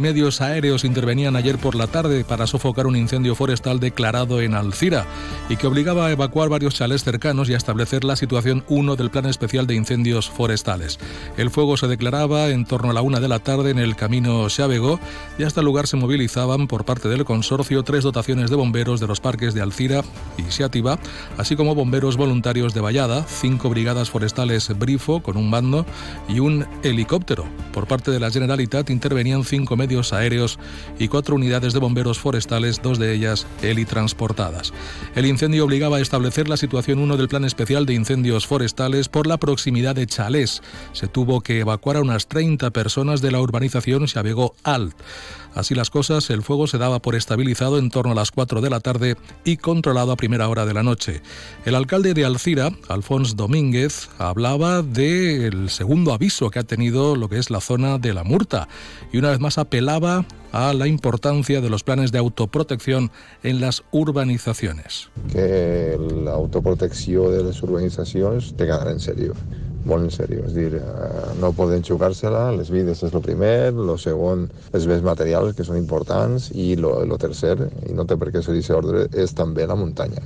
Medios aéreos intervenían ayer por la tarde para sofocar un incendio forestal declarado en Alcira y que obligaba a evacuar varios chalés cercanos y a establecer la situación 1 del Plan Especial de Incendios Forestales. El fuego se declaraba en torno a la una de la tarde en el camino Xávego y hasta el lugar se movilizaban por parte del consorcio tres dotaciones de bomberos de los parques de Alcira y Seativa, así como bomberos voluntarios de Vallada, cinco brigadas forestales Brifo con un bando y un helicóptero. Por parte de la Generalitat intervenían cinco medios aéreos y cuatro unidades de bomberos forestales, dos de ellas helitransportadas. El incendio obligaba a establecer la situación 1 del Plan Especial de Incendios Forestales por la proximidad de Chalés. Se tuvo que evacuar a unas 30 personas de la urbanización Xavegó Alt. Así las cosas, el fuego se daba por estabilizado en torno a las 4 de la tarde y controlado a primera hora de la noche. El alcalde de Alcira, Alfons Domínguez, hablaba del segundo aviso que ha tenido lo que es la zona de la Murta y una vez más apelaba a la importancia de los planes de autoprotección en las urbanizaciones. Que la autoprotección de las urbanizaciones te quedará en serio. molt en sèrio, és dir, eh, no poden jugar-se-la, les vides és el primer, el segon, els béns materials que són importants i el tercer, i no té per què ser ordre, és també la muntanya,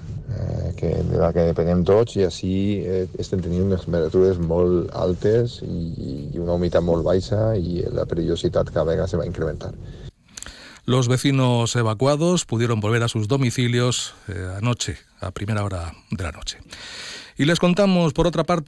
que, de la que depenem tots i així eh, estem tenint unes temperatures molt altes i, i una humitat molt baixa i la perillositat cada vegada se va incrementar. Los vecinos evacuados pudieron volver a sus domicilios eh, anoche, a primera hora de la noche. Y les contamos, por otra parte,